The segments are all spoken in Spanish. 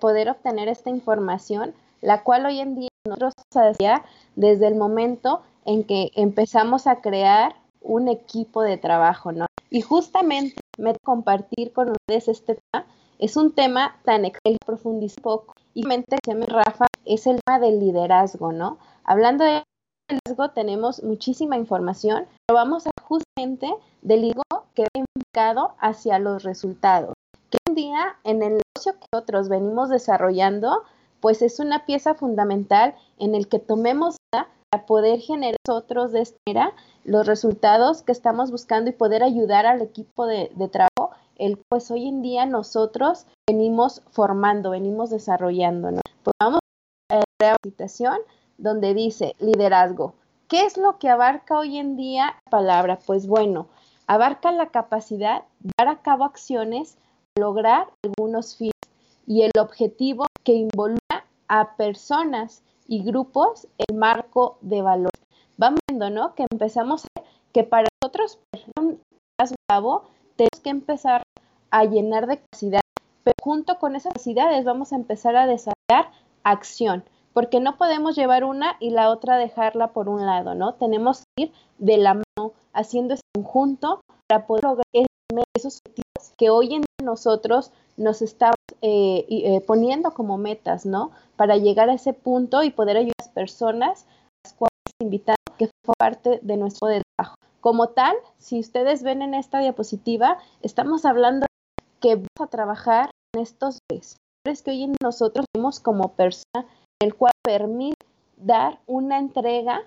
poder obtener esta información, la cual hoy en día nosotros hacía desde el momento en que empezamos a crear un equipo de trabajo, ¿no? Y justamente me compartir con ustedes este tema. Es un tema tan excelente, profundizo poco. Y mente, Rafa, es el tema del liderazgo, ¿no? Hablando de liderazgo, tenemos muchísima información, pero vamos a justamente del liderazgo que va enfocado hacia los resultados. En el negocio que nosotros venimos desarrollando, pues es una pieza fundamental en el que tomemos para poder generar nosotros de esta manera los resultados que estamos buscando y poder ayudar al equipo de, trabajo, el pues hoy en día nosotros venimos formando, venimos desarrollando. Pues vamos a la citación donde dice liderazgo. ¿Qué es lo que abarca hoy en día la palabra? Pues bueno, abarca la capacidad de dar a cabo acciones, lograr algunos fines y el objetivo que involucra a personas y grupos el marco de valor. Vamos viendo, ¿no? Que empezamos a que para nosotros, cabo, tenemos que empezar a llenar de capacidades, pero junto con esas capacidades vamos a empezar a desarrollar acción, porque no podemos llevar una y la otra dejarla por un lado, ¿no? Tenemos que ir de la mano haciendo ese conjunto para poder lograr esos objetivos que hoy en nosotros nos estamos eh, eh, poniendo como metas, ¿no? Para llegar a ese punto y poder ayudar a las personas a las cuales invitamos que fue parte de nuestro trabajo. Como tal, si ustedes ven en esta diapositiva, estamos hablando que vamos a trabajar en estos tres que hoy en nosotros vemos como persona, el cual permite dar una entrega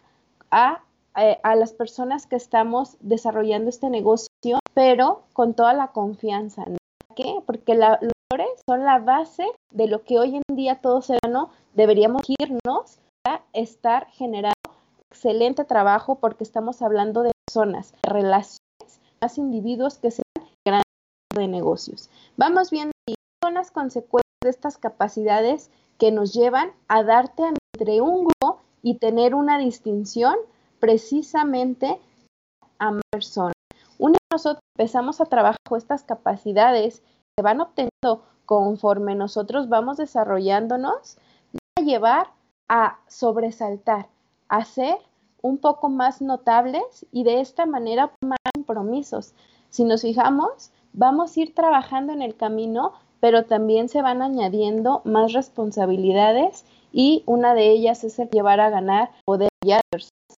a, eh, a las personas que estamos desarrollando este negocio, pero con toda la confianza. ¿no? ¿Por qué? Porque la, son la base de lo que hoy en día todo serano deberíamos irnos a estar generando excelente trabajo porque estamos hablando de personas, relaciones, más individuos que sean grandes de negocios. Vamos viendo son las consecuencias de estas capacidades que nos llevan a darte entre un grupo y tener una distinción precisamente a personas. Una vez nosotros empezamos a trabajar estas capacidades se van obteniendo conforme nosotros vamos desarrollándonos, va a llevar a sobresaltar, a ser un poco más notables y de esta manera más compromisos. Si nos fijamos, vamos a ir trabajando en el camino, pero también se van añadiendo más responsabilidades y una de ellas es el llevar a ganar, poder,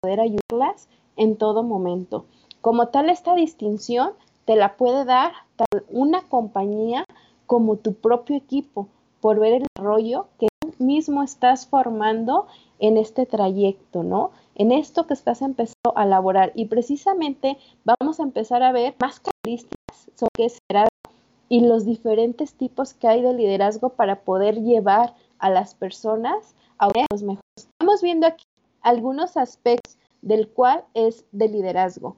poder ayudarlas en todo momento. Como tal, esta distinción te la puede dar una compañía como tu propio equipo por ver el rollo que tú mismo estás formando en este trayecto, ¿no? En esto que estás empezando a elaborar. Y precisamente vamos a empezar a ver más características sobre qué será y los diferentes tipos que hay de liderazgo para poder llevar a las personas a los mejores. Estamos viendo aquí algunos aspectos del cual es de liderazgo.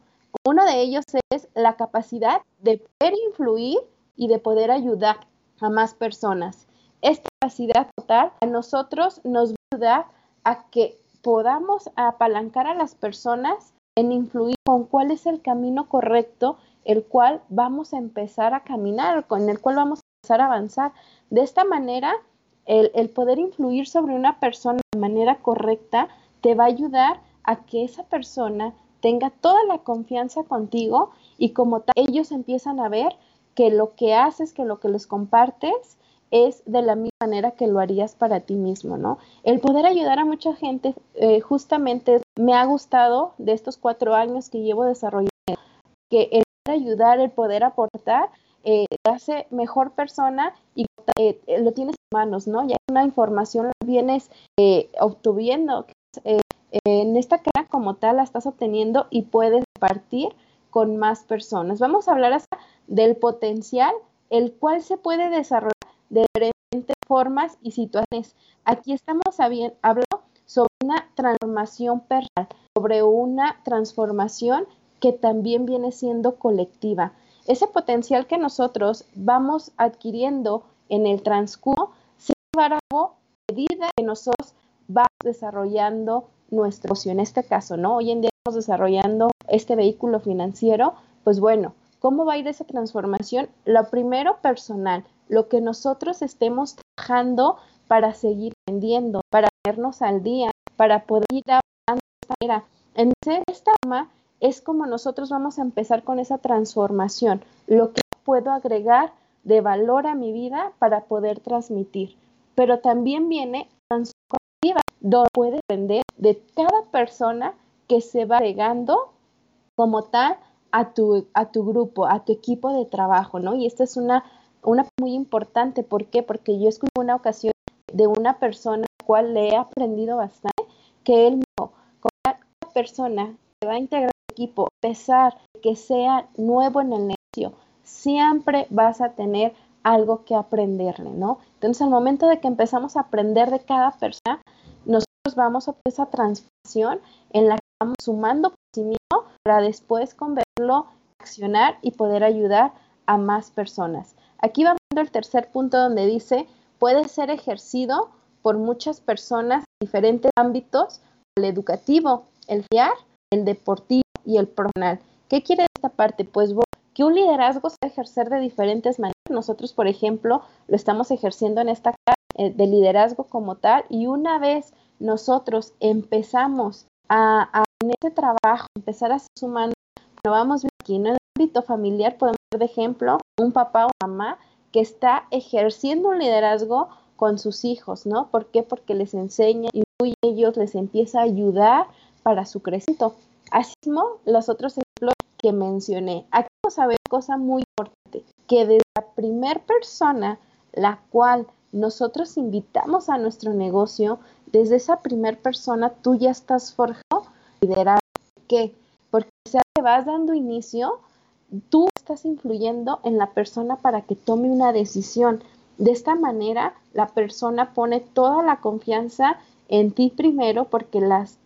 Uno de ellos es la capacidad de poder influir y de poder ayudar a más personas. Esta capacidad total a nosotros nos va a a que podamos apalancar a las personas en influir con cuál es el camino correcto, el cual vamos a empezar a caminar, con el cual vamos a empezar a avanzar. De esta manera, el, el poder influir sobre una persona de manera correcta te va a ayudar a que esa persona tenga toda la confianza contigo y como tal, ellos empiezan a ver que lo que haces, que lo que les compartes es de la misma manera que lo harías para ti mismo, ¿no? El poder ayudar a mucha gente, eh, justamente me ha gustado de estos cuatro años que llevo desarrollando, que el poder ayudar, el poder aportar, eh, te hace mejor persona y eh, lo tienes en manos, ¿no? Ya una información la vienes obtuviendo, en esta cara como tal la estás obteniendo y puedes partir con más personas. Vamos a hablar hasta del potencial, el cual se puede desarrollar de diferentes formas y situaciones. Aquí estamos hablando sobre una transformación personal, sobre una transformación que también viene siendo colectiva. Ese potencial que nosotros vamos adquiriendo en el transcurso se va a medida que nosotros vamos desarrollando nuestro negocio. En este caso, ¿no? Hoy en día estamos desarrollando este vehículo financiero, pues bueno, ¿cómo va a ir esa transformación? Lo primero, personal, lo que nosotros estemos trabajando para seguir vendiendo, para vernos al día, para poder ir avanzando de esta manera. Entonces, esta forma es como nosotros vamos a empezar con esa transformación, lo que puedo agregar de valor a mi vida para poder transmitir. Pero también viene donde puede aprender de cada persona que se va agregando como tal a tu, a tu grupo, a tu equipo de trabajo, ¿no? Y esta es una, una muy importante. ¿Por qué? Porque yo escuché una ocasión de una persona a la cual le he aprendido bastante, que él mismo, como cada persona que va a integrar el equipo, a pesar de que sea nuevo en el negocio, siempre vas a tener algo que aprenderle, ¿no? Entonces, al momento de que empezamos a aprender de cada persona, nosotros vamos a esa transformación en la que vamos sumando conocimiento para después convertirlo, accionar y poder ayudar a más personas. Aquí va viendo el tercer punto donde dice, puede ser ejercido por muchas personas en diferentes ámbitos, el educativo, el FIAR, el deportivo y el profesional. ¿Qué quiere esta parte? Pues que un liderazgo se puede ejercer de diferentes maneras. Nosotros, por ejemplo, lo estamos ejerciendo en esta clase eh, de liderazgo como tal y una vez nosotros empezamos a, en ese trabajo, empezar a sumar, lo vamos viendo aquí en el ámbito familiar, podemos ver de ejemplo un papá o mamá que está ejerciendo un liderazgo con sus hijos, ¿no? ¿Por qué? Porque les enseña y ellos les empieza a ayudar para su crecimiento. Así mismo, los otros ejemplos que mencioné. Aquí vamos a ver cosa muy importante, que desde la primera persona, la cual nosotros invitamos a nuestro negocio, desde esa primera persona tú ya estás forjando liderazgo. ¿Por qué? Porque si te vas dando inicio, tú estás influyendo en la persona para que tome una decisión. De esta manera, la persona pone toda la confianza en ti primero porque las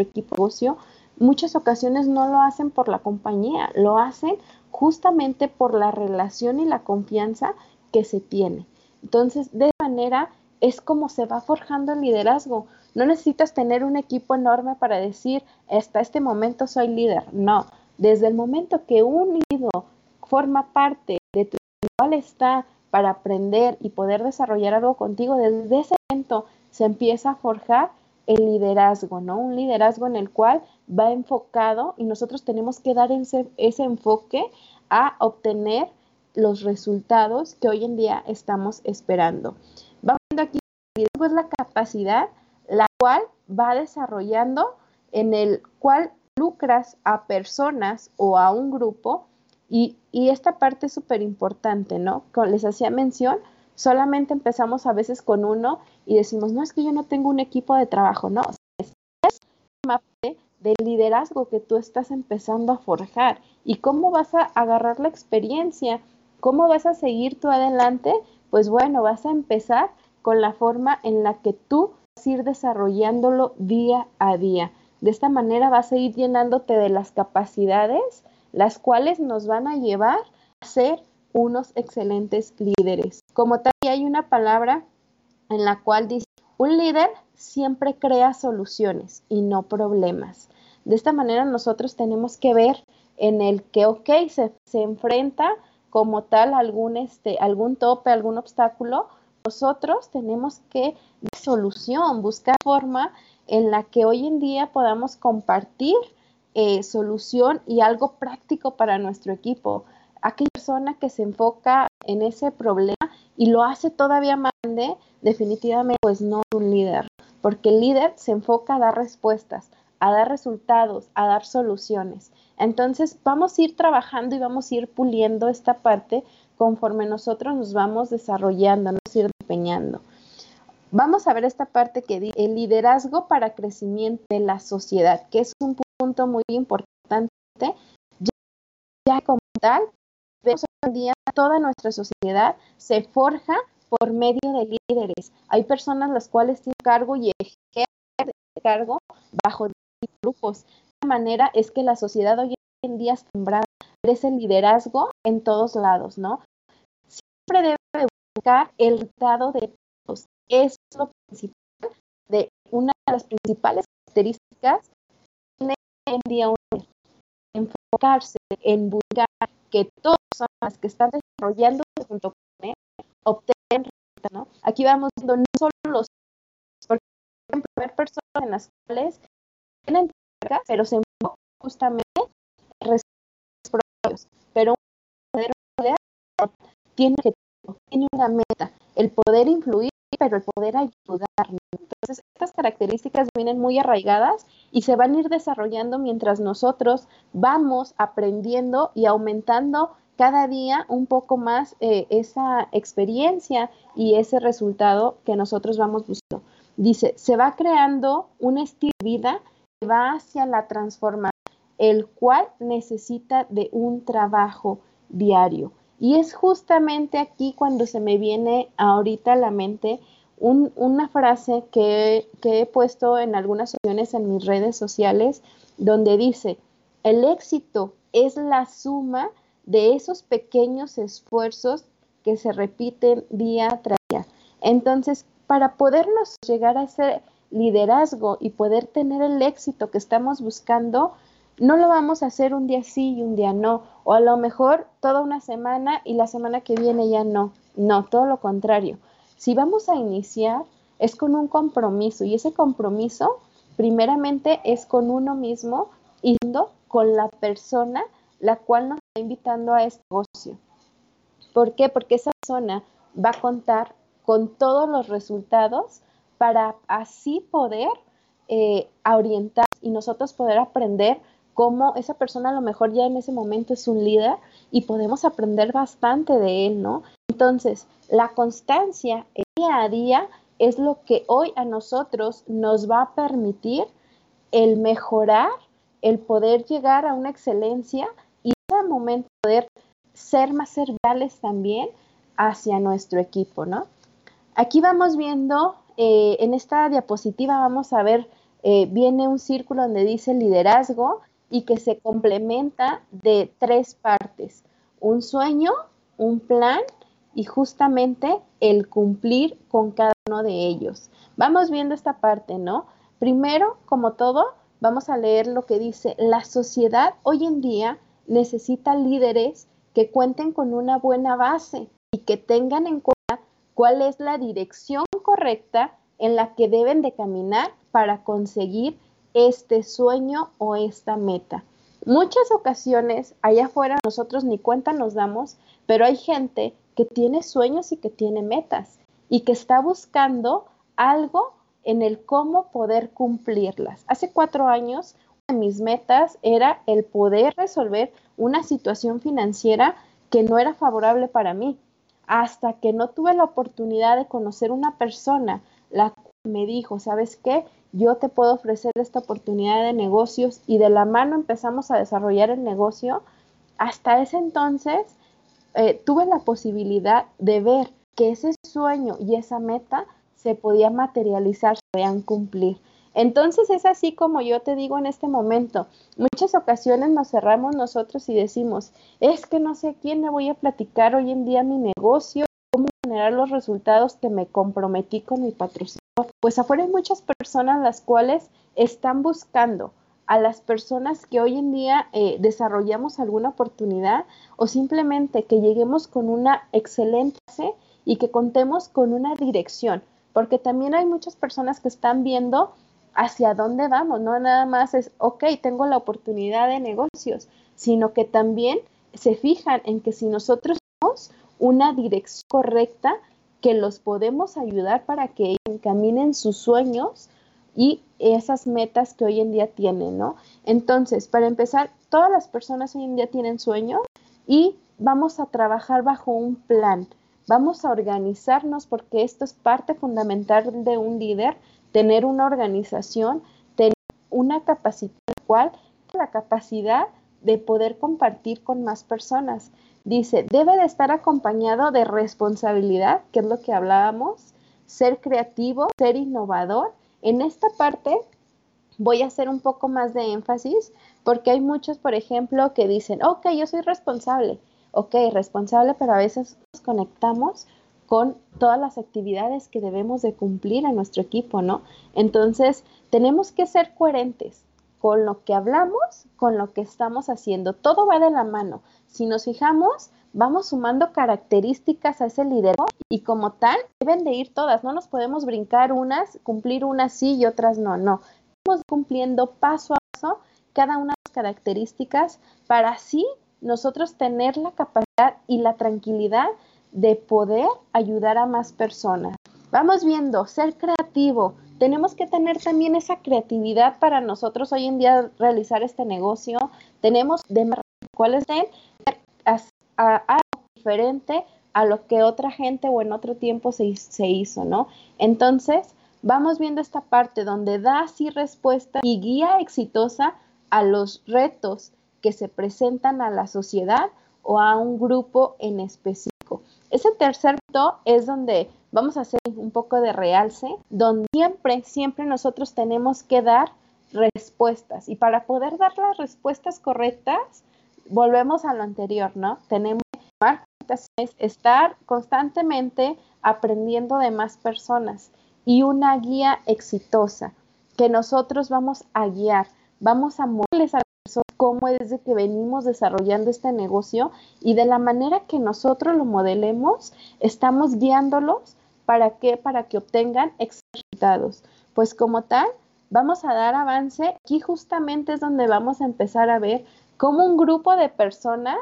equipo negocio muchas ocasiones no lo hacen por la compañía, lo hacen justamente por la relación y la confianza que se tiene. Entonces, de esa manera es como se va forjando el liderazgo. No necesitas tener un equipo enorme para decir, hasta este momento soy líder. No, desde el momento que un forma parte de tu cual está para aprender y poder desarrollar algo contigo, desde ese momento se empieza a forjar el liderazgo, ¿no? Un liderazgo en el cual va enfocado y nosotros tenemos que dar ese, ese enfoque a obtener los resultados que hoy en día estamos esperando. Vamos viendo aquí, es la capacidad la cual va desarrollando en el cual lucras a personas o a un grupo y, y esta parte es súper importante, ¿no? Como les hacía mención, solamente empezamos a veces con uno y decimos, no es que yo no tengo un equipo de trabajo, no, es parte del liderazgo que tú estás empezando a forjar y cómo vas a agarrar la experiencia, cómo vas a seguir tú adelante, pues bueno, vas a empezar con la forma en la que tú vas a ir desarrollándolo día a día. De esta manera vas a ir llenándote de las capacidades, las cuales nos van a llevar a ser unos excelentes líderes. Como tal, hay una palabra en la cual dice, un líder siempre crea soluciones y no problemas. De esta manera nosotros tenemos que ver en el que, ok, se, se enfrenta como tal algún, este, algún tope, algún obstáculo, nosotros tenemos que solución, buscar forma en la que hoy en día podamos compartir eh, solución y algo práctico para nuestro equipo aquella persona que se enfoca en ese problema y lo hace todavía más grande, definitivamente pues no es un líder, porque el líder se enfoca a dar respuestas, a dar resultados, a dar soluciones. Entonces vamos a ir trabajando y vamos a ir puliendo esta parte conforme nosotros nos vamos desarrollando, nos ir empeñando. Vamos a ver esta parte que dice el liderazgo para crecimiento de la sociedad, que es un punto muy importante, ya, ya como tal, Vemos hoy en día toda nuestra sociedad se forja por medio de líderes. Hay personas las cuales tienen cargo y ejercen cargo bajo grupos. De manera es que la sociedad hoy en día está sembrada ese liderazgo en todos lados, ¿no? Siempre debe buscar el resultado de todos. Es lo principal de una de las principales características hoy en día enfocarse en buscar que todos las que están desarrollando junto con él obtengan ¿no? Aquí vamos viendo no solo los, por ejemplo, ver personas en las cuales tienen pero se enfocan justamente en propios, pero un poder tiene que tiene una meta, el poder influir, pero el poder ayudar. Entonces, estas características vienen muy arraigadas y se van a ir desarrollando mientras nosotros vamos aprendiendo y aumentando cada día un poco más eh, esa experiencia y ese resultado que nosotros vamos buscando. Dice, se va creando un estilo de vida va hacia la transformación, el cual necesita de un trabajo diario. Y es justamente aquí cuando se me viene ahorita a la mente una frase que, que he puesto en algunas ocasiones en mis redes sociales, donde dice, el éxito es la suma de esos pequeños esfuerzos que se repiten día tras día. Entonces, para podernos llegar a ese liderazgo y poder tener el éxito que estamos buscando, no lo vamos a hacer un día sí y un día no, o a lo mejor toda una semana y la semana que viene ya no. No, todo lo contrario. Si vamos a iniciar es con un compromiso y ese compromiso primeramente es con uno mismo y con la persona la cual nos está invitando a este negocio. ¿Por qué? Porque esa persona va a contar con todos los resultados para así poder eh, orientar y nosotros poder aprender cómo esa persona a lo mejor ya en ese momento es un líder y podemos aprender bastante de él, ¿no? Entonces, la constancia día a día es lo que hoy a nosotros nos va a permitir el mejorar, el poder llegar a una excelencia y en ese momento poder ser más serviales también hacia nuestro equipo, ¿no? Aquí vamos viendo, eh, en esta diapositiva vamos a ver, eh, viene un círculo donde dice liderazgo y que se complementa de tres partes, un sueño, un plan y justamente el cumplir con cada uno de ellos. Vamos viendo esta parte, ¿no? Primero, como todo, vamos a leer lo que dice, la sociedad hoy en día necesita líderes que cuenten con una buena base y que tengan en cuenta cuál es la dirección correcta en la que deben de caminar para conseguir este sueño o esta meta. Muchas ocasiones allá afuera nosotros ni cuenta nos damos, pero hay gente que tiene sueños y que tiene metas y que está buscando algo en el cómo poder cumplirlas. Hace cuatro años, una de mis metas era el poder resolver una situación financiera que no era favorable para mí, hasta que no tuve la oportunidad de conocer una persona la cual me dijo, ¿sabes qué? yo te puedo ofrecer esta oportunidad de negocios y de la mano empezamos a desarrollar el negocio, hasta ese entonces eh, tuve la posibilidad de ver que ese sueño y esa meta se podía materializar, se podían cumplir. Entonces es así como yo te digo en este momento. Muchas ocasiones nos cerramos nosotros y decimos, es que no sé quién le voy a platicar hoy en día mi negocio, cómo generar los resultados que me comprometí con mi patrocinio pues afuera hay muchas personas las cuales están buscando a las personas que hoy en día eh, desarrollamos alguna oportunidad o simplemente que lleguemos con una excelente y que contemos con una dirección, porque también hay muchas personas que están viendo hacia dónde vamos, no nada más es, ok, tengo la oportunidad de negocios, sino que también se fijan en que si nosotros tenemos una dirección correcta, que los podemos ayudar para que encaminen sus sueños y esas metas que hoy en día tienen, ¿no? Entonces, para empezar, todas las personas hoy en día tienen sueños y vamos a trabajar bajo un plan. Vamos a organizarnos porque esto es parte fundamental de un líder, tener una organización, tener una capacidad, cual la capacidad de poder compartir con más personas. Dice, debe de estar acompañado de responsabilidad, que es lo que hablábamos, ser creativo, ser innovador. En esta parte voy a hacer un poco más de énfasis porque hay muchos, por ejemplo, que dicen, ok, yo soy responsable, ok, responsable, pero a veces nos conectamos con todas las actividades que debemos de cumplir a nuestro equipo, ¿no? Entonces, tenemos que ser coherentes con lo que hablamos, con lo que estamos haciendo. Todo va de la mano. Si nos fijamos, vamos sumando características a ese liderazgo y como tal deben de ir todas, no nos podemos brincar unas, cumplir unas sí y otras no, no. Estamos cumpliendo paso a paso cada una de las características para así nosotros tener la capacidad y la tranquilidad de poder ayudar a más personas. Vamos viendo, ser creativo. Tenemos que tener también esa creatividad para nosotros hoy en día realizar este negocio. Tenemos de cuáles ser algo diferente a lo que otra gente o en otro tiempo se, se hizo, ¿no? Entonces, vamos viendo esta parte donde da así respuesta y guía exitosa a los retos que se presentan a la sociedad o a un grupo en específico. Ese tercer punto es donde vamos a hacer un poco de realce, donde siempre, siempre nosotros tenemos que dar respuestas. Y para poder dar las respuestas correctas, volvemos a lo anterior, ¿no? Tenemos que estar constantemente aprendiendo de más personas y una guía exitosa que nosotros vamos a guiar, vamos a mostrarles a cómo es de que venimos desarrollando este negocio y de la manera que nosotros lo modelemos, estamos guiándolos para que para que obtengan resultados. Pues como tal, vamos a dar avance. Aquí justamente es donde vamos a empezar a ver cómo un grupo de personas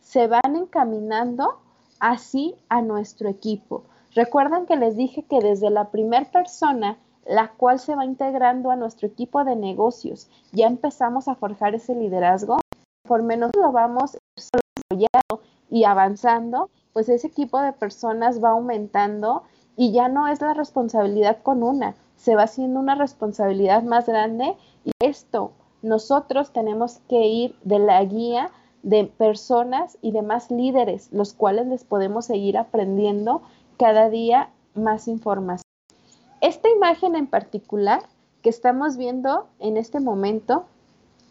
se van encaminando así a nuestro equipo. Recuerdan que les dije que desde la primera persona, la cual se va integrando a nuestro equipo de negocios, ya empezamos a forjar ese liderazgo, por menos lo vamos desarrollando y avanzando, pues ese equipo de personas va aumentando y ya no es la responsabilidad con una, se va haciendo una responsabilidad más grande y esto nosotros tenemos que ir de la guía de personas y demás líderes, los cuales les podemos seguir aprendiendo cada día más información. Esta imagen en particular que estamos viendo en este momento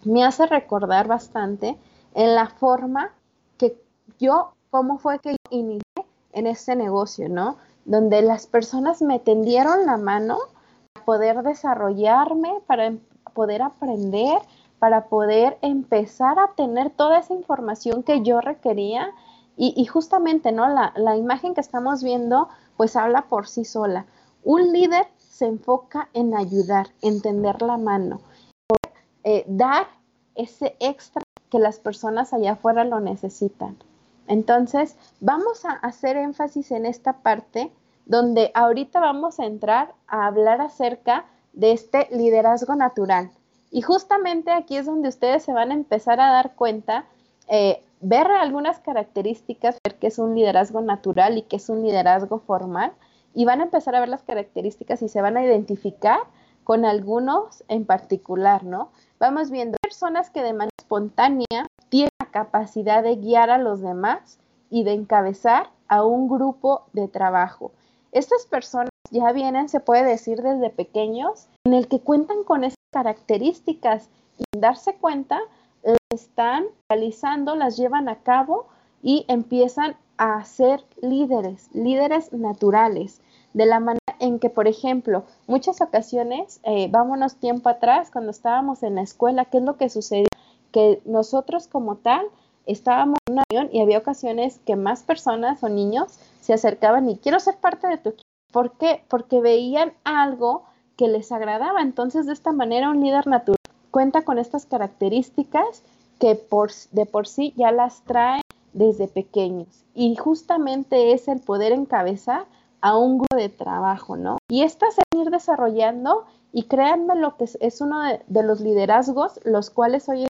me hace recordar bastante en la forma que yo, cómo fue que inicié en este negocio, ¿no? Donde las personas me tendieron la mano para poder desarrollarme, para poder aprender, para poder empezar a tener toda esa información que yo requería. Y, justamente, ¿no? La, la imagen que estamos viendo, pues habla por sí sola. Un líder se enfoca en ayudar, en tender la mano, eh, dar ese extra que las personas allá afuera lo necesitan. Entonces, vamos a hacer énfasis en esta parte donde ahorita vamos a entrar a hablar acerca de este liderazgo natural. Y justamente aquí es donde ustedes se van a empezar a dar cuenta, eh, ver algunas características, ver qué es un liderazgo natural y qué es un liderazgo formal, y van a empezar a ver las características y se van a identificar con algunos en particular, ¿no? Vamos viendo personas que de manera espontánea tienen la capacidad de guiar a los demás y de encabezar a un grupo de trabajo. Estas personas ya vienen, se puede decir, desde pequeños, en el que cuentan con esas características y darse cuenta, las están realizando, las llevan a cabo y empiezan a ser líderes, líderes naturales, de la manera en que, por ejemplo, muchas ocasiones, eh, vámonos tiempo atrás, cuando estábamos en la escuela, ¿qué es lo que sucedió? Que nosotros como tal estábamos en una reunión y había ocasiones que más personas o niños se acercaban y quiero ser parte de tu equipo. ¿Por qué? Porque veían algo que les agradaba. Entonces, de esta manera, un líder natural cuenta con estas características que por, de por sí ya las trae desde pequeños. Y justamente es el poder encabezar a un grupo de trabajo, ¿no? Y estas se a ir desarrollando y créanme lo que es, uno de, de, los liderazgos, los cuales hoy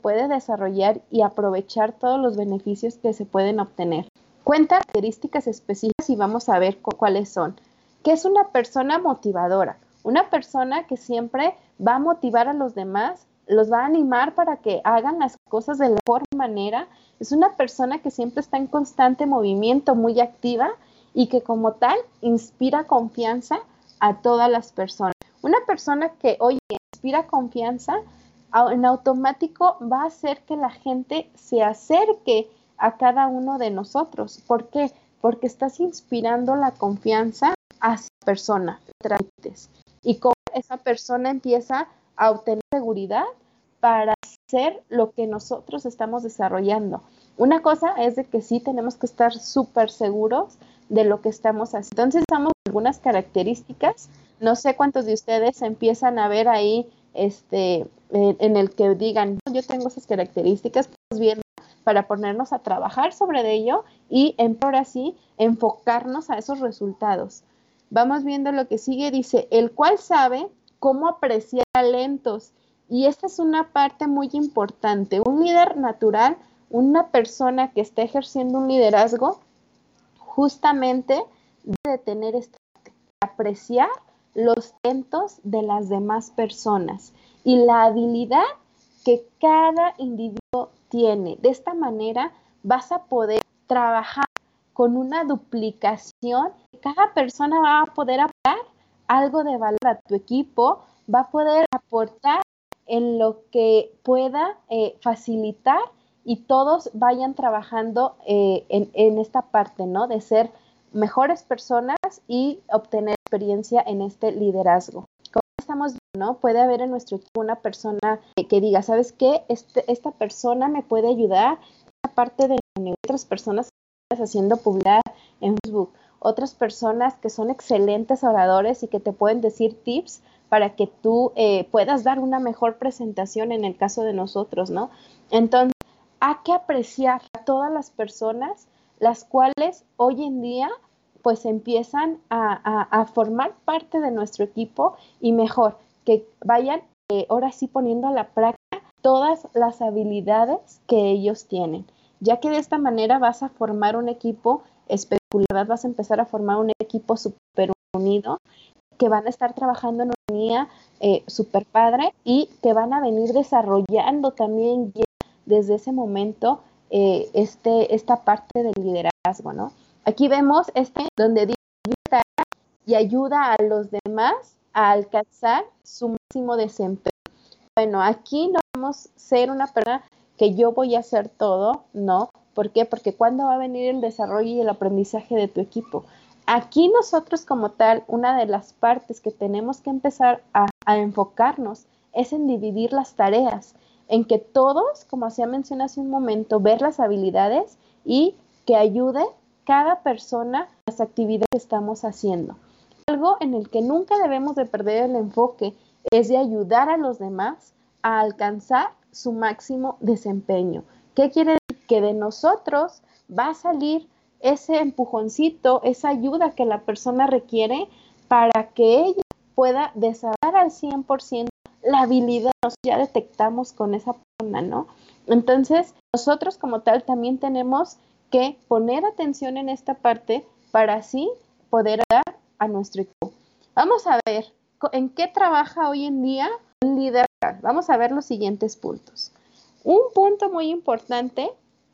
puede desarrollar y aprovechar todos los beneficios que se pueden obtener. Cuenta características específicas y vamos a ver cuáles son. ¿Qué es una persona motivadora? Una persona que siempre va a motivar a los demás, los va a animar para que hagan las cosas de la mejor manera. Es una persona que siempre está en constante movimiento, muy activa y que como tal inspira confianza a todas las personas. Una persona que hoy inspira confianza, en automático va a hacer que la gente se acerque a cada uno de nosotros. ¿Por qué? Porque estás inspirando la confianza a esa persona. Y como esa persona empieza a obtener seguridad para hacer lo que nosotros estamos desarrollando. Una cosa es de que sí tenemos que estar súper seguros de lo que estamos haciendo. Entonces, damos algunas características. No sé cuántos de ustedes empiezan a ver ahí este, en el que digan, yo tengo esas características, pues bien, para ponernos a trabajar sobre ello y ahora sí enfocarnos a esos resultados. Vamos viendo lo que sigue, dice, el cual sabe cómo apreciar talentos. Y esta es una parte muy importante. Un líder natural, una persona que está ejerciendo un liderazgo, justamente debe tener este, apreciar los talentos de las demás personas y la habilidad que cada individuo tiene. De esta manera vas a poder trabajar con una duplicación. Cada persona va a poder aportar algo de valor a tu equipo, va a poder aportar en lo que pueda eh, facilitar y todos vayan trabajando eh, en, en, esta parte, ¿no? De ser mejores personas y obtener experiencia en este liderazgo estamos ¿no? Puede haber en nuestro equipo una persona que, diga, ¿sabes qué? Este, esta persona me puede ayudar, aparte de otras personas haciendo publicidad en Facebook, otras personas que son excelentes oradores y que te pueden decir tips para que tú eh, puedas dar una mejor presentación en el caso de nosotros, ¿no? Entonces, hay que apreciar a todas las personas las cuales hoy en día pues empiezan a, formar parte de nuestro equipo y mejor, que vayan eh, ahora sí poniendo a la práctica todas las habilidades que ellos tienen, ya que de esta manera vas a formar un equipo espectacular, vas a empezar a formar un equipo súper unido, que van a estar trabajando en línea eh, súper padre y que van a venir desarrollando también desde ese momento eh, este, esta parte del liderazgo, ¿no? Aquí vemos este donde dice y ayuda a los demás a alcanzar su máximo desempeño. Bueno, aquí no vamos a ser una persona que yo voy a hacer todo, no. ¿Por qué? Porque cuando va a venir el desarrollo y el aprendizaje de tu equipo. Aquí nosotros como tal, una de las partes que tenemos que empezar a, a enfocarnos es en dividir las tareas, en que todos, como hacía mencionado hace un momento, ver las habilidades y que ayude cada persona las actividades que estamos haciendo. Algo en el que nunca debemos de perder el enfoque es de ayudar a los demás a alcanzar su máximo desempeño. ¿Qué quiere decir? Que de nosotros va a salir ese empujoncito, esa ayuda que la persona requiere para que ella pueda desarrollar al 100% la habilidad que ya detectamos con esa persona, ¿no? Entonces, nosotros como tal también tenemos que poner atención en esta parte para así poder dar a nuestro equipo. Vamos a ver en qué trabaja hoy en día un líder. Vamos a ver los siguientes puntos. Un punto muy importante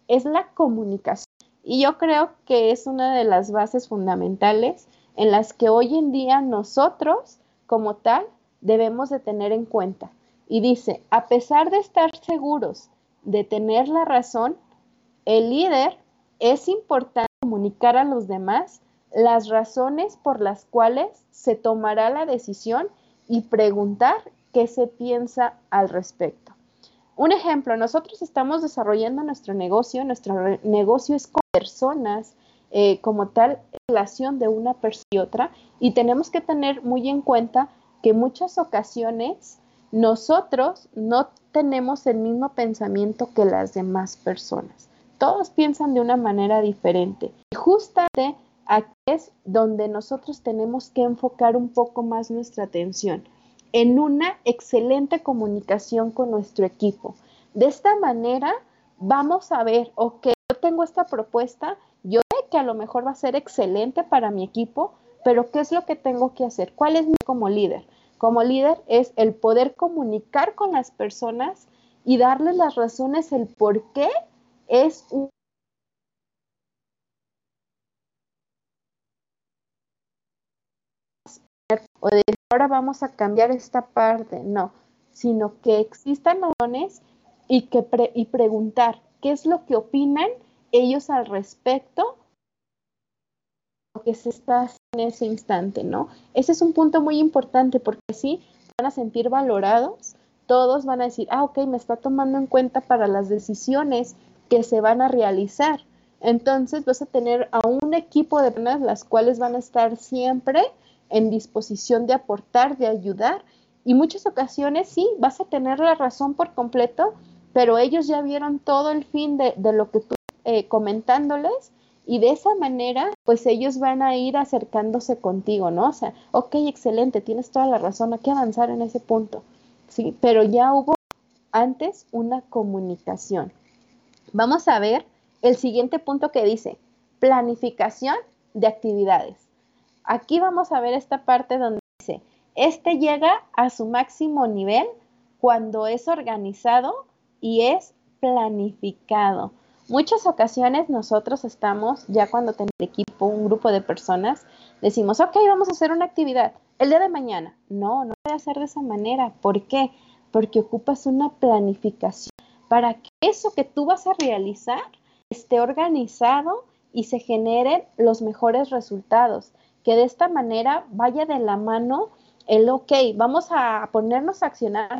es la comunicación. Y yo creo que es una de las bases fundamentales en las que hoy en día nosotros, como tal, debemos de tener en cuenta. Y dice, a pesar de estar seguros de tener la razón, el líder es importante comunicar a los demás las razones por las cuales se tomará la decisión y preguntar qué se piensa al respecto. Un ejemplo, nosotros estamos desarrollando nuestro negocio, nuestro negocio es con personas, eh, como tal relación de una persona y otra, y tenemos que tener muy en cuenta que muchas ocasiones nosotros no tenemos el mismo pensamiento que las demás personas todos piensan de una manera diferente. Y justamente aquí es donde nosotros tenemos que enfocar un poco más nuestra atención, en una excelente comunicación con nuestro equipo. De esta manera vamos a ver, ok, yo tengo esta propuesta, yo sé que a lo mejor va a ser excelente para mi equipo, pero ¿qué es lo que tengo que hacer? ¿Cuál es mi como líder? Como líder es el poder comunicar con las personas y darles las razones, el por qué es un o de ahora vamos a cambiar esta parte, no, sino que existan razones y que y preguntar qué es lo que opinan ellos al respecto que se está en ese instante, ¿no? Ese es un punto muy importante porque así van a sentir valorados, todos van a decir, ah, ok, me está tomando en cuenta para las decisiones que se van a realizar. Entonces vas a tener a un equipo de personas las cuales van a estar siempre en disposición de aportar, de ayudar. Y muchas ocasiones sí, vas a tener la razón por completo, pero ellos ya vieron todo el fin de, lo que tú eh, comentándoles y de esa manera, pues ellos van a ir acercándose contigo, ¿no? O sea, ok, excelente, tienes toda la razón, hay que avanzar en ese punto, ¿sí? Pero ya hubo antes una comunicación. Vamos a ver el siguiente punto que dice, planificación de actividades. Aquí vamos a ver esta parte donde dice, este llega a su máximo nivel cuando es organizado y es planificado. Muchas ocasiones nosotros estamos, ya cuando tenemos equipo, un grupo de personas, decimos, ok, vamos a hacer una actividad el día de mañana. No, no puede hacer de esa manera. ¿Por qué? Porque ocupas una planificación para que eso que tú vas a realizar esté organizado y se generen los mejores resultados. Que de esta manera vaya de la mano el, ok, vamos a ponernos a accionar,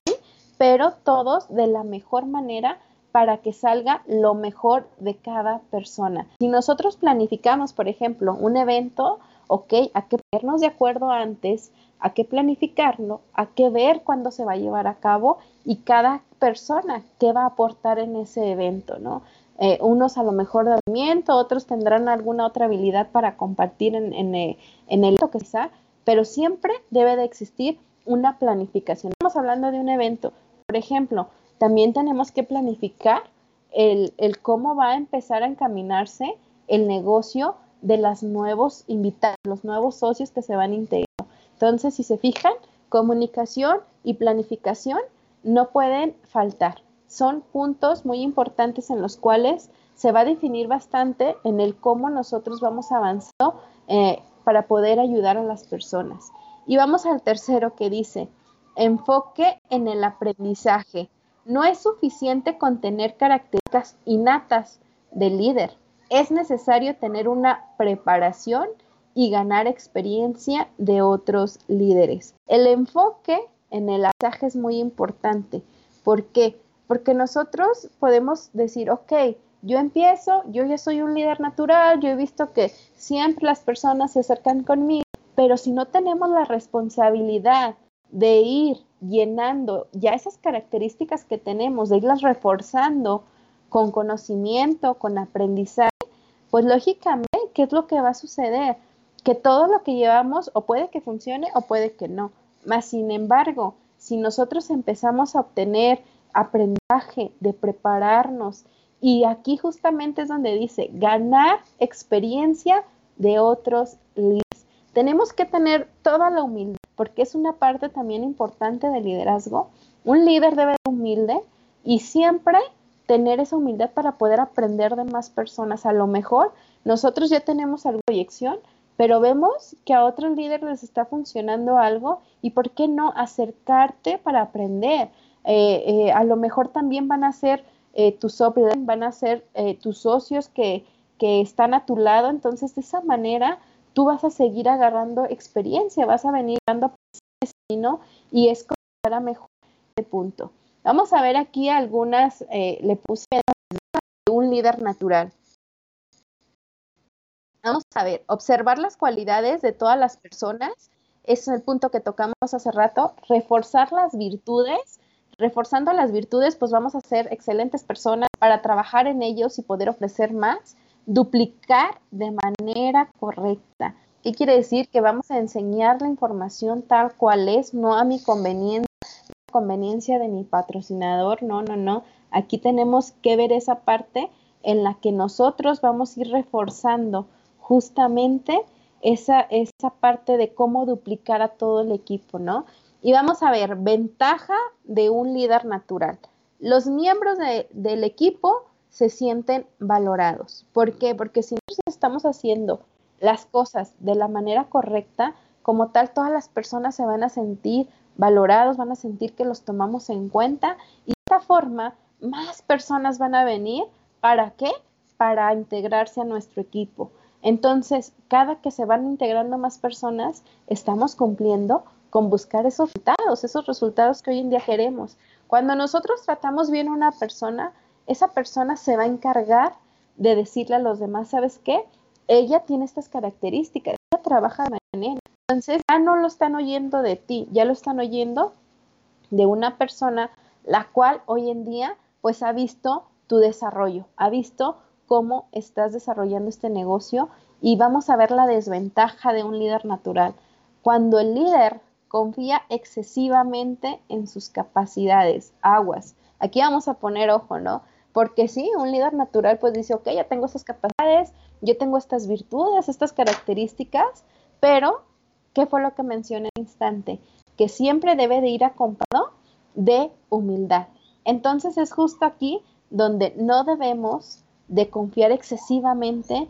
pero todos de la mejor manera para que salga lo mejor de cada persona. Si nosotros planificamos, por ejemplo, un evento, ok, hay que ponernos de acuerdo antes, hay que planificarlo, hay que ver cuándo se va a llevar a cabo y cada persona qué va a aportar en ese evento, ¿no? Eh, unos a lo mejor de movimiento, otros tendrán alguna otra habilidad para compartir eh, en el evento que sea, pero siempre debe de existir una planificación. Estamos hablando de un evento, por ejemplo, también tenemos que planificar el, cómo va a empezar a encaminarse el negocio de los nuevos invitados, los nuevos socios que se van integrando. Entonces, si se fijan, comunicación y planificación no pueden faltar son puntos muy importantes en los cuales se va a definir bastante en el cómo nosotros vamos avanzando eh, para poder ayudar a las personas. Y vamos al tercero que dice, enfoque en el aprendizaje. No es suficiente con tener características innatas del líder. Es necesario tener una preparación y ganar experiencia de otros líderes. El enfoque en el aprendizaje es muy importante. ¿Por qué? Porque nosotros podemos decir, ok, yo empiezo, yo ya soy un líder natural, yo he visto que siempre las personas se acercan conmigo, pero si no tenemos la responsabilidad de ir llenando ya esas características que tenemos, de irlas reforzando con conocimiento, con aprendizaje, pues lógicamente, ¿qué es lo que va a suceder? Que todo lo que llevamos o puede que funcione o puede que no. Más sin embargo, si nosotros empezamos a obtener aprendizaje, de prepararnos. Y aquí justamente es donde dice, ganar experiencia de otros líderes. Tenemos que tener toda la humildad, porque es una parte también importante del liderazgo. Un líder debe ser humilde y siempre tener esa humildad para poder aprender de más personas. A lo mejor nosotros ya tenemos alguna proyección, pero vemos que a otros líderes les está funcionando algo y por qué no acercarte para aprender. Eh, eh, a lo mejor también van a ser eh, tus van a ser tus socios que, que están a tu lado, entonces de esa manera tú vas a seguir agarrando experiencia, vas a venir dando destino y es como para mejor este punto. Vamos a ver aquí algunas, le puse un líder natural. Vamos a ver, observar las cualidades de todas las personas, es el punto que tocamos hace rato, reforzar las virtudes reforzando las virtudes, pues vamos a ser excelentes personas para trabajar en ellos y poder ofrecer más, duplicar de manera correcta. ¿Qué quiere decir? Que vamos a enseñar la información tal cual es, no a mi conveniencia, conveniencia de mi patrocinador, no, no, no. Aquí tenemos que ver esa parte en la que nosotros vamos a ir reforzando justamente esa, esa parte de cómo duplicar a todo el equipo, ¿no? Y vamos a ver, ventaja de un líder natural. Los miembros del equipo se sienten valorados. ¿Por qué? Porque si nosotros estamos haciendo las cosas de la manera correcta, como tal, todas las personas se van a sentir valorados, van a sentir que los tomamos en cuenta y de esta forma más personas van a venir. ¿Para qué? Para integrarse a nuestro equipo. Entonces, cada que se van integrando más personas, estamos cumpliendo con buscar esos resultados, esos resultados que hoy en día queremos. Cuando nosotros tratamos bien a una persona, esa persona se va a encargar de decirle a los demás, ¿sabes qué? Ella tiene estas características, ella trabaja de manera. Entonces ya no lo están oyendo de ti, ya lo están oyendo de una persona la cual hoy en día pues ha visto tu desarrollo, ha visto cómo estás desarrollando este negocio y vamos a ver la desventaja de un líder natural. Cuando el líder confía excesivamente en sus capacidades, aguas. Aquí vamos a poner ojo, ¿no? Porque sí, un líder natural pues dice, ok, ya tengo esas capacidades, yo tengo estas virtudes, estas características, pero, ¿qué fue lo que mencioné en el instante? Que siempre debe de ir acompañado de humildad. Entonces es justo aquí donde no debemos de confiar excesivamente en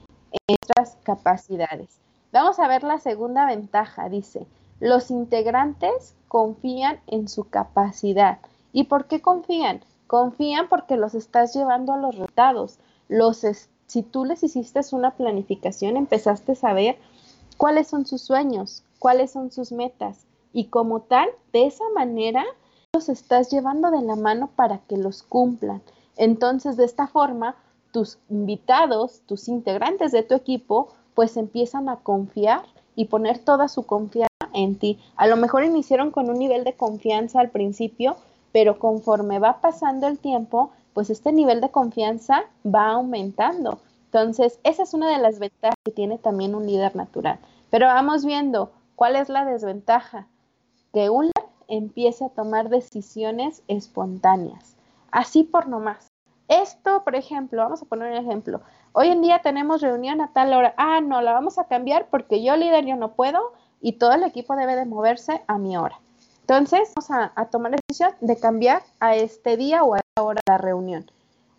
nuestras capacidades. Vamos a ver la segunda ventaja, dice, los integrantes confían en su capacidad. ¿Y por qué confían? Confían porque los estás llevando a los resultados. Los si tú les hiciste una planificación, empezaste a saber cuáles son sus sueños, cuáles son sus metas y como tal, de esa manera los estás llevando de la mano para que los cumplan. Entonces, de esta forma, tus invitados, tus integrantes de tu equipo, pues empiezan a confiar y poner toda su confianza en ti. A lo mejor iniciaron con un nivel de confianza al principio, pero conforme va pasando el tiempo, pues este nivel de confianza va aumentando. Entonces, esa es una de las ventajas que tiene también un líder natural. Pero vamos viendo cuál es la desventaja. Que un líder empiece a tomar decisiones espontáneas, así por nomás. Esto, por ejemplo, vamos a poner un ejemplo. Hoy en día tenemos reunión a tal hora. Ah, no, la vamos a cambiar porque yo líder yo no puedo y todo el equipo debe de moverse a mi hora. Entonces, vamos a, tomar la decisión de cambiar a este día o a esta hora la reunión.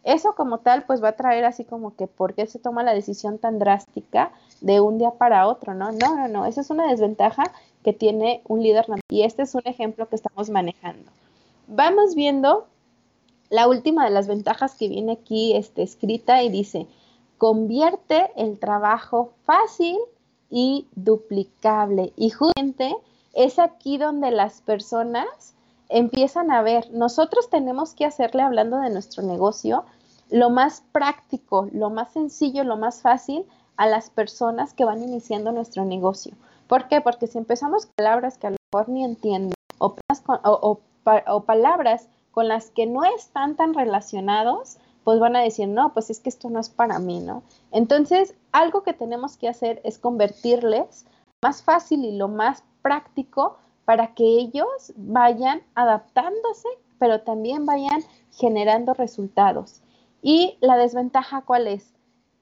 Eso como tal, pues va a traer así como que por qué se toma la decisión tan drástica de un día para otro, ¿no? No, no, no, esa es una desventaja que tiene un líder y este es un ejemplo que estamos manejando. Vamos viendo la última de las ventajas que viene aquí este, escrita y dice, convierte el trabajo fácil y duplicable. Y justamente es aquí donde las personas empiezan a ver, nosotros tenemos que hacerle, hablando de nuestro negocio, lo más práctico, lo más sencillo, lo más fácil a las personas que van iniciando nuestro negocio. ¿Por qué? Porque si empezamos palabras que a lo mejor ni entienden o, o palabras con las que no están tan relacionados, pues van a decir, no, pues es que esto no es para mí, ¿no? Entonces, algo que tenemos que hacer es convertirles más fácil y lo más práctico para que ellos vayan adaptándose, pero también vayan generando resultados. Y la desventaja cuál es?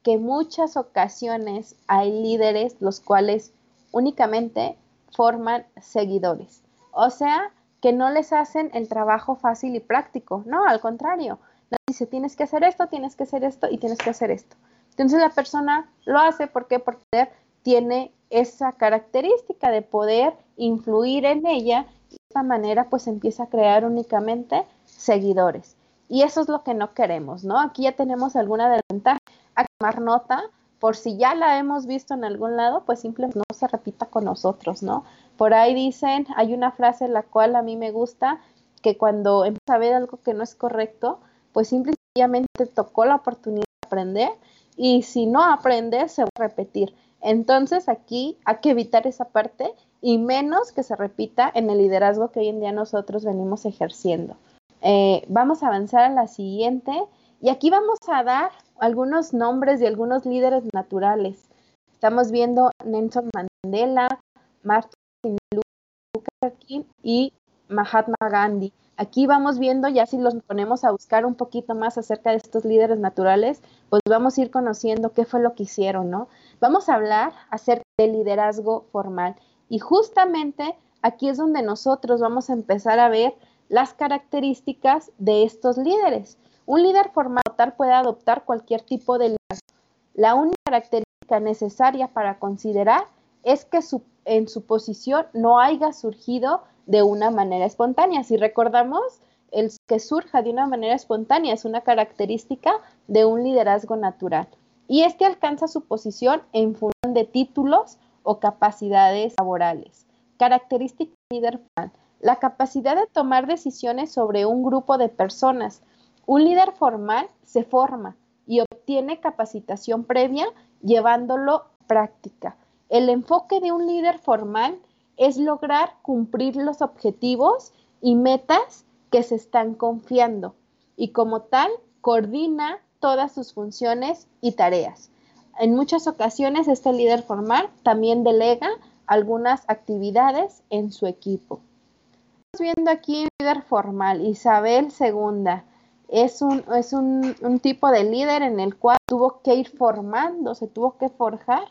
Que muchas ocasiones hay líderes los cuales únicamente forman seguidores. O sea, que no les hacen el trabajo fácil y práctico. No, al contrario. Dice, tienes que hacer esto, tienes que hacer esto y tienes que hacer esto. Entonces la persona lo hace porque porque tiene esa característica de poder influir en ella y de esta manera pues empieza a crear únicamente seguidores. Y eso es lo que no queremos, ¿no? Aquí ya tenemos alguna desventaja. A tomar nota, por si ya la hemos visto en algún lado, pues simplemente no se repita con nosotros, ¿no? Por ahí dicen, hay una frase la cual a mí me gusta, que cuando empieza a ver algo que no es correcto, pues simplemente tocó la oportunidad de aprender y si no aprende se va a repetir. Entonces aquí hay que evitar esa parte y menos que se repita en el liderazgo que hoy en día nosotros venimos ejerciendo. Eh, vamos a avanzar a la siguiente y aquí vamos a dar algunos nombres de algunos líderes naturales. Estamos viendo Nelson Mandela, Martin Luther King y Mahatma Gandhi. Aquí vamos viendo, ya si los ponemos a buscar un poquito más acerca de estos líderes naturales, pues vamos a ir conociendo qué fue lo que hicieron, ¿no? Vamos a hablar acerca del liderazgo formal. Y justamente aquí es donde nosotros vamos a empezar a ver las características de estos líderes. Un líder formal puede adoptar cualquier tipo de liderazgo. La única característica necesaria para considerar es que en su posición no haya surgido de una manera espontánea. Si recordamos, el que surja de una manera espontánea es una característica de un liderazgo natural y este alcanza su posición en función de títulos o capacidades laborales. Característica líder La capacidad de tomar decisiones sobre un grupo de personas Un líder formal se forma y obtiene capacitación previa llevándolo práctica. El enfoque de un líder formal es lograr cumplir los objetivos y metas que se están confiando y como tal coordina todas sus funciones y tareas. En muchas ocasiones este líder formal también delega algunas actividades en su equipo. Estamos viendo aquí líder formal, Isabel II. Es, un, es un tipo de líder en el cual tuvo que ir formando, se tuvo que forjar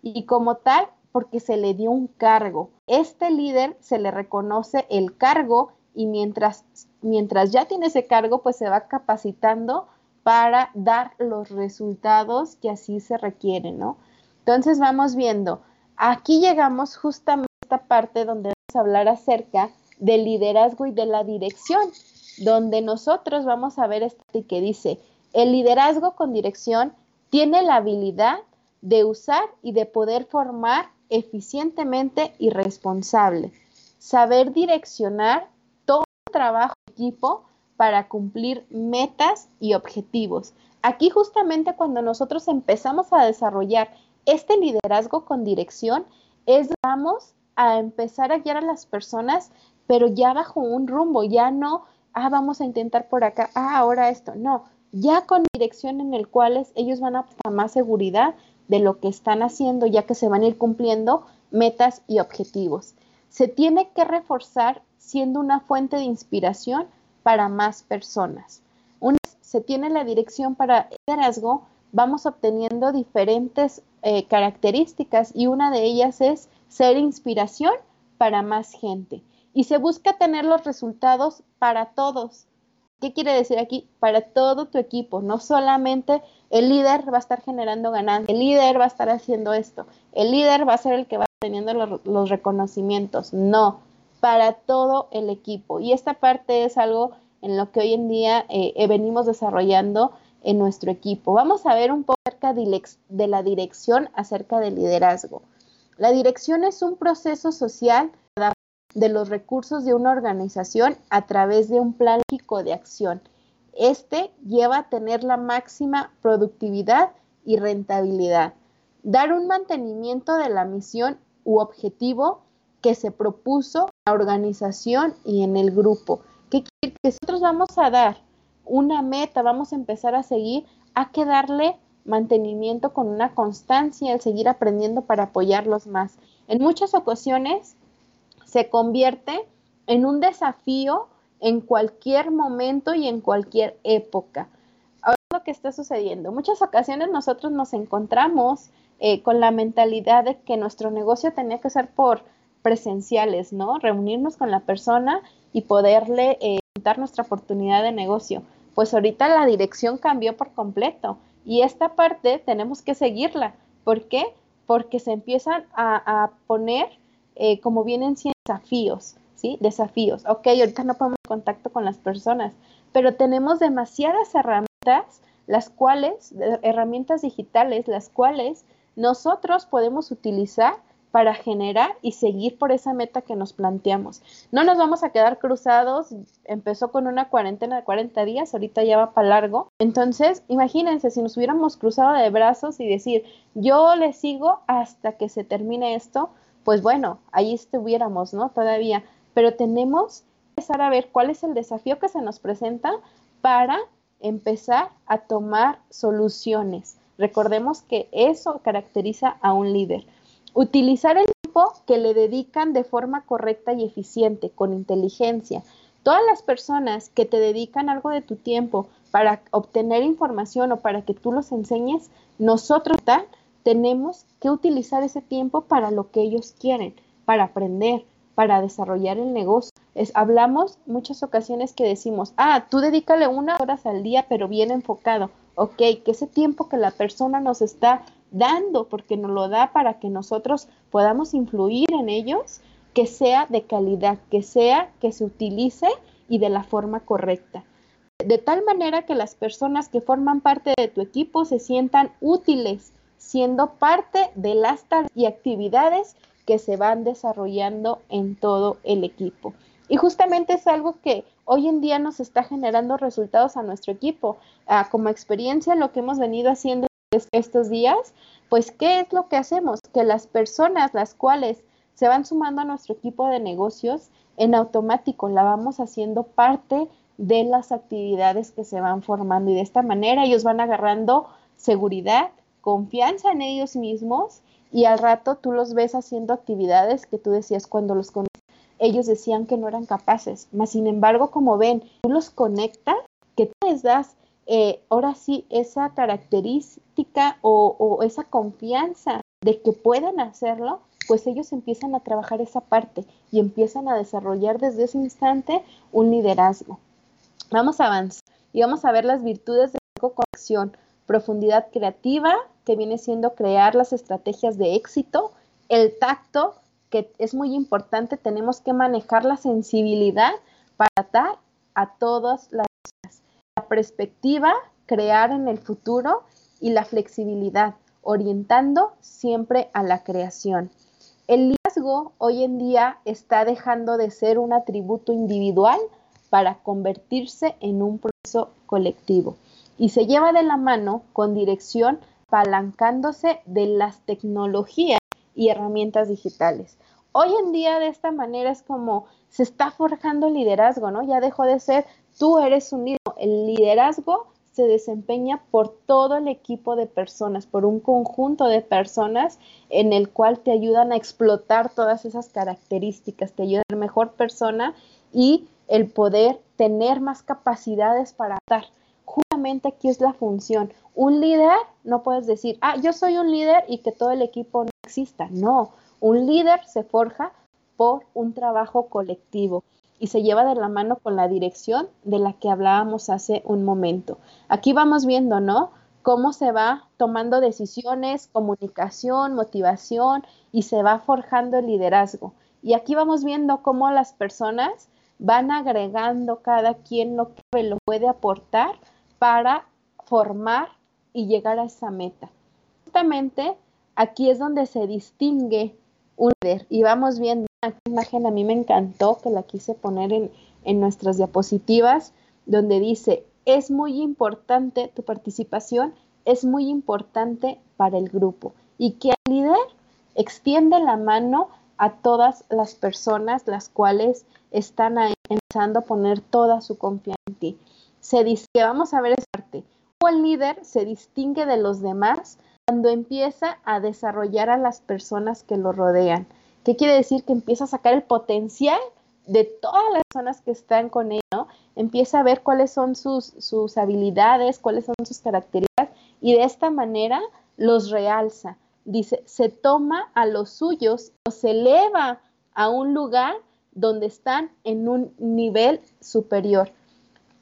y como tal porque se le dio un cargo. Este líder se le reconoce el cargo y mientras, mientras ya tiene ese cargo, pues se va capacitando para dar los resultados que así se requieren, ¿no? Entonces vamos viendo, aquí llegamos justamente a esta parte donde vamos a hablar acerca del liderazgo y de la dirección, donde nosotros vamos a ver este que dice, el liderazgo con dirección tiene la habilidad de usar y de poder formar eficientemente y responsable. Saber direccionar todo el trabajo equipo para cumplir metas y objetivos. Aquí justamente cuando nosotros empezamos a desarrollar este liderazgo con dirección, es vamos a empezar a guiar a las personas, pero ya bajo un rumbo, ya no, ah, vamos a intentar por acá, ah, ahora esto, no, ya con dirección en el cual ellos van a más seguridad de lo que están haciendo, ya que se van a ir cumpliendo metas y objetivos. Se tiene que reforzar siendo una fuente de inspiración para más personas. Se tiene la dirección para liderazgo, vamos obteniendo diferentes eh, características y una de ellas es ser inspiración para más gente. Y se busca tener los resultados para todos, ¿Qué quiere decir aquí? Para todo tu equipo, no solamente el líder va a estar generando ganancias, el líder va a estar haciendo esto, el líder va a ser el que va teniendo los, reconocimientos, no, para todo el equipo. Y esta parte es algo en lo que hoy en día eh, venimos desarrollando en nuestro equipo. Vamos a ver un poco acerca de la dirección, acerca del liderazgo. La dirección es un proceso social de los recursos de una organización a través de un plan de acción. Este lleva a tener la máxima productividad y rentabilidad. Dar un mantenimiento de la misión u objetivo que se propuso organización y en el grupo. ¿Qué quiere que nosotros vamos a dar una meta, vamos a empezar a seguir, a que darle mantenimiento con una constancia, el seguir aprendiendo para apoyarlos más. En muchas ocasiones se convierte en un desafío en cualquier momento y en cualquier época. Ahora lo que está sucediendo. Muchas ocasiones nosotros nos encontramos eh, con la mentalidad de que nuestro negocio tenía que ser por presenciales, ¿no? Reunirnos con la persona y poderle eh, dar nuestra oportunidad de negocio. Pues ahorita la dirección cambió por completo y esta parte tenemos que seguirla. ¿Por qué? Porque se empiezan a, poner, eh, como vienen siendo desafíos, ¿sí? Desafíos. Ok, ahorita no podemos contacto con las personas, pero tenemos demasiadas herramientas, las cuales, herramientas digitales, las cuales nosotros podemos utilizar para generar y seguir por esa meta que nos planteamos. No nos vamos a quedar cruzados, empezó con una cuarentena de 40 días, ahorita ya va para largo. Entonces, imagínense si nos hubiéramos cruzado de brazos y decir, yo le sigo hasta que se termine esto, pues bueno, ahí estuviéramos, ¿no? Todavía, pero tenemos que empezar a ver cuál es el desafío que se nos presenta para empezar a tomar soluciones. Recordemos que eso caracteriza a un líder. Utilizar el tiempo que le dedican de forma correcta y eficiente, con inteligencia. Todas las personas que te dedican algo de tu tiempo para obtener información o para que tú los enseñes, nosotros tenemos que utilizar ese tiempo para lo que ellos quieren, para aprender, para desarrollar el negocio. Es, hablamos muchas ocasiones que decimos, ah, tú dedícale unas horas al día, pero bien enfocado. Ok, que ese tiempo que la persona nos está dando, porque nos lo da para que nosotros podamos influir en ellos, que sea de calidad, que sea que se utilice y de la forma correcta. De tal manera que las personas que forman parte de tu equipo se sientan útiles, siendo parte de las tareas y actividades que se van desarrollando en todo el equipo. Y justamente es algo que hoy en día nos está generando resultados a nuestro equipo. Ah, como experiencia, lo que hemos venido haciendo estos días, pues, ¿qué es lo que hacemos? Que las personas, las cuales se van sumando a nuestro equipo de negocios, en automático la vamos haciendo parte de las actividades que se van formando y de esta manera ellos van agarrando seguridad, confianza en ellos mismos y al rato tú los ves haciendo actividades que tú decías cuando los conocías, ellos decían que no eran capaces, mas sin embargo como ven, tú los conectas, que tú les das eh, ahora sí esa característica o, o esa confianza de que pueden hacerlo, pues ellos empiezan a trabajar esa parte y empiezan a desarrollar desde ese instante un liderazgo. Vamos a avanzar y vamos a ver las virtudes de la conexión, profundidad creativa, que viene siendo crear las estrategias de éxito, el tacto, que es muy importante, tenemos que manejar la sensibilidad para tratar a todas las cosas. La perspectiva, crear en el futuro y la flexibilidad, orientando siempre a la creación. El liderazgo hoy en día está dejando de ser un atributo individual para convertirse en un proceso colectivo y se lleva de la mano con dirección palancándose de las tecnologías y herramientas digitales. Hoy en día de esta manera es como se está forjando el liderazgo, ¿no? Ya dejó de ser tú eres un líder, el liderazgo se desempeña por todo el equipo de personas, por un conjunto de personas en el cual te ayudan a explotar todas esas características, te ayudan a ser mejor persona y el poder tener más capacidades para estar. Justamente aquí es la función. Un líder, no puedes decir, ah, yo soy un líder y que todo el equipo no exista. No, un líder se forja por un trabajo colectivo y se lleva de la mano con la dirección de la que hablábamos hace un momento. Aquí vamos viendo, ¿no? Cómo se va tomando decisiones, comunicación, motivación y se va forjando el liderazgo. Y aquí vamos viendo cómo las personas van agregando cada quien lo que lo puede aportar para formar y llegar a esa meta. Justamente aquí es donde se distingue un líder y vamos viendo esta imagen a mí me encantó, que la quise poner en, nuestras diapositivas, donde dice, es muy importante tu participación, es muy importante para el grupo y que el líder extiende la mano a todas las personas las cuales están ahí empezando a poner toda su confianza en ti. Se dice, vamos a ver esa parte, cómo el líder se distingue de los demás cuando empieza a desarrollar a las personas que lo rodean. ¿Qué quiere decir? Que empieza a sacar el potencial de todas las personas que están con él. Empieza a ver cuáles son sus, sus habilidades, cuáles son sus características y de esta manera los realza. Dice, se toma a los suyos o se eleva a un lugar donde están en un nivel superior.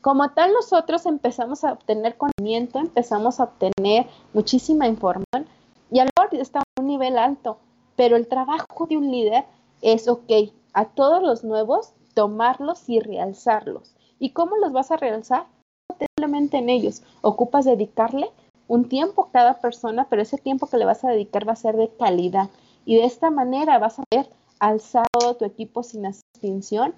Como tal, nosotros empezamos a obtener conocimiento, empezamos a obtener muchísima información y a lo mejor está a un nivel alto, pero el trabajo de un líder es, ok, a todos los nuevos, tomarlos y realzarlos. ¿Y cómo los vas a realzar? Simplemente en ellos. Ocupas dedicarle un tiempo a cada persona, pero ese tiempo que le vas a dedicar va a ser de calidad. Y de esta manera vas a ver alzado tu equipo sin distinción,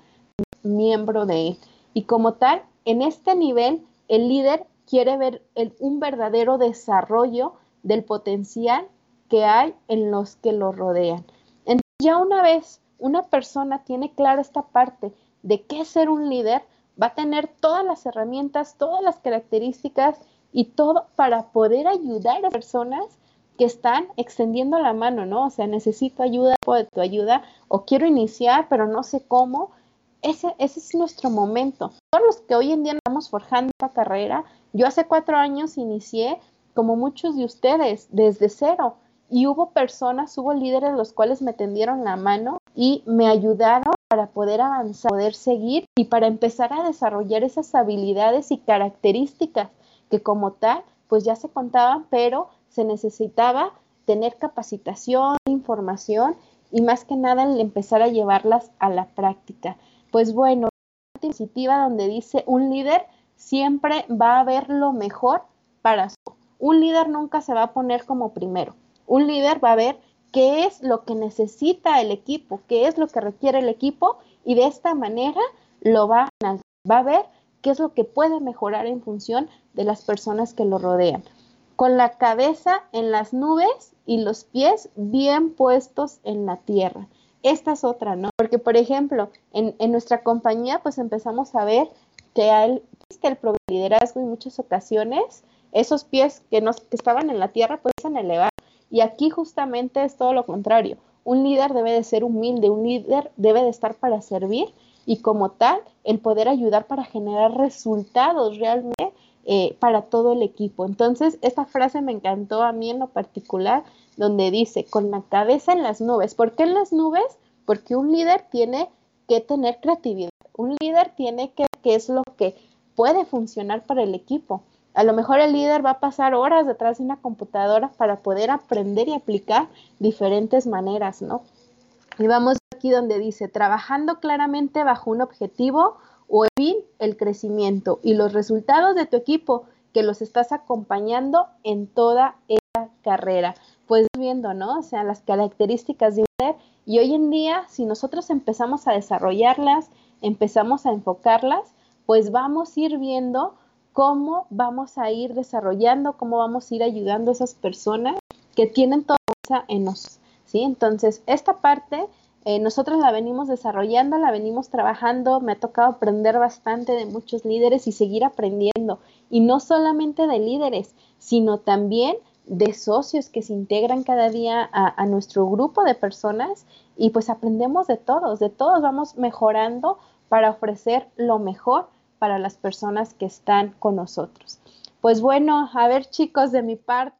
miembro de él. Y como tal, en este nivel, el líder quiere ver un verdadero desarrollo del potencial que hay en los que lo rodean. Entonces, ya una vez una persona tiene clara esta parte de qué ser un líder, va a tener todas las herramientas, todas las características y todo para poder ayudar a personas que están extendiendo la mano, ¿no? O sea, necesito ayuda, de tu ayuda, o quiero iniciar, pero no sé cómo. Ese, ese es nuestro momento. Todos los que hoy en día estamos forjando esta carrera, yo hace cuatro años inicié, como muchos de ustedes, desde cero y hubo personas, hubo líderes los cuales me tendieron la mano y me ayudaron para poder avanzar, poder seguir y para empezar a desarrollar esas habilidades y características que como tal pues ya se contaban, pero se necesitaba tener capacitación, información y más que nada el empezar a llevarlas a la práctica. Pues bueno, positiva donde dice un líder siempre va a ver lo mejor para su. Un líder nunca se va a poner como primero un líder va a ver qué es lo que necesita el equipo, qué es lo que requiere el equipo y de esta manera lo va a, va a ver qué es lo que puede mejorar en función de las personas que lo rodean. Con la cabeza en las nubes y los pies bien puestos en la tierra. Esta es otra, ¿no? Porque, por ejemplo, en, nuestra compañía, pues empezamos a ver que el, el programa de liderazgo en muchas ocasiones, esos pies que, nos, que estaban en la tierra, pues se elevar. Y aquí justamente es todo lo contrario. Un líder debe de ser humilde, un líder debe de estar para servir y como tal, el poder ayudar para generar resultados realmente eh, para todo el equipo. Entonces, esta frase me encantó a mí en lo particular, donde dice, con la cabeza en las nubes. ¿Por qué en las nubes? Porque un líder tiene que tener creatividad. Un líder tiene que, que es lo que puede funcionar para el equipo. A lo mejor el líder va a pasar horas detrás de una computadora para poder aprender y aplicar diferentes maneras, ¿no? Y vamos aquí donde dice, trabajando claramente bajo un objetivo o el crecimiento y los resultados de tu equipo que los estás acompañando en toda esa carrera. Pues viendo, ¿no? O sea, las características de un líder y hoy en día, si nosotros empezamos a desarrollarlas, empezamos a enfocarlas, pues vamos a ir viendo cómo vamos a ir desarrollando, cómo vamos a ir ayudando a esas personas que tienen toda esa en nosotros, ¿sí? Entonces, esta parte eh, nosotros la venimos desarrollando, la venimos trabajando, me ha tocado aprender bastante de muchos líderes y seguir aprendiendo. Y no solamente de líderes, sino también de socios que se integran cada día a, a, nuestro grupo de personas y pues aprendemos de todos, de todos vamos mejorando para ofrecer lo mejor para las personas que están con nosotros. Pues bueno, a ver chicos, de mi parte